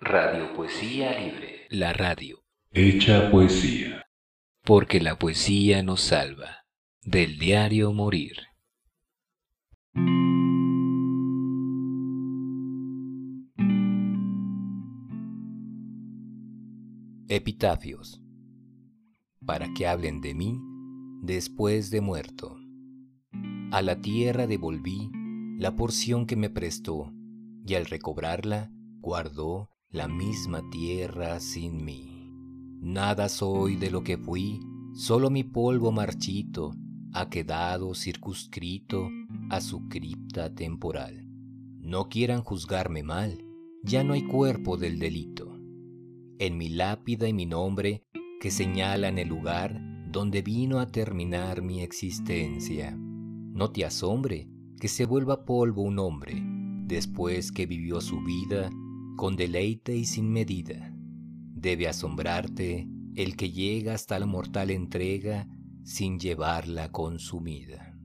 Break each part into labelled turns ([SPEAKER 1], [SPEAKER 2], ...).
[SPEAKER 1] Radio Poesía Libre.
[SPEAKER 2] La radio.
[SPEAKER 3] Hecha poesía.
[SPEAKER 2] Porque la poesía nos salva. Del diario Morir. Epitafios. Para que hablen de mí después de muerto. A la tierra devolví la porción que me prestó, y al recobrarla guardó la misma tierra sin mí. Nada soy de lo que fui, solo mi polvo marchito ha quedado circunscrito a su cripta temporal. No quieran juzgarme mal, ya no hay cuerpo del delito. En mi lápida y mi nombre que señalan el lugar donde vino a terminar mi existencia. No te asombre que se vuelva polvo un hombre después que vivió su vida con deleite y sin medida. Debe asombrarte el que llega hasta la mortal entrega sin llevarla consumida.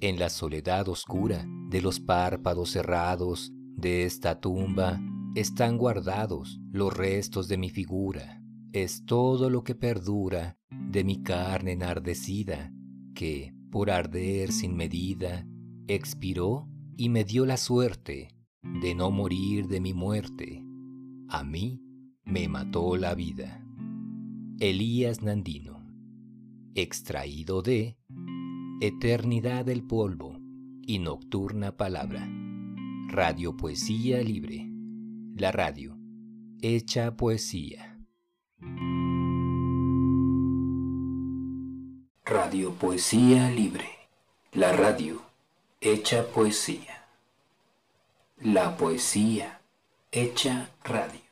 [SPEAKER 2] En la soledad oscura de los párpados cerrados de esta tumba están guardados los restos de mi figura. Es todo lo que perdura de mi carne enardecida, que, por arder sin medida, expiró y me dio la suerte de no morir de mi muerte. A mí me mató la vida. Elías Nandino. Extraído de Eternidad del Polvo y Nocturna Palabra. Radio Poesía Libre. La radio. Hecha poesía. Radio Poesía Libre. La radio. Hecha poesía. La poesía hecha radio.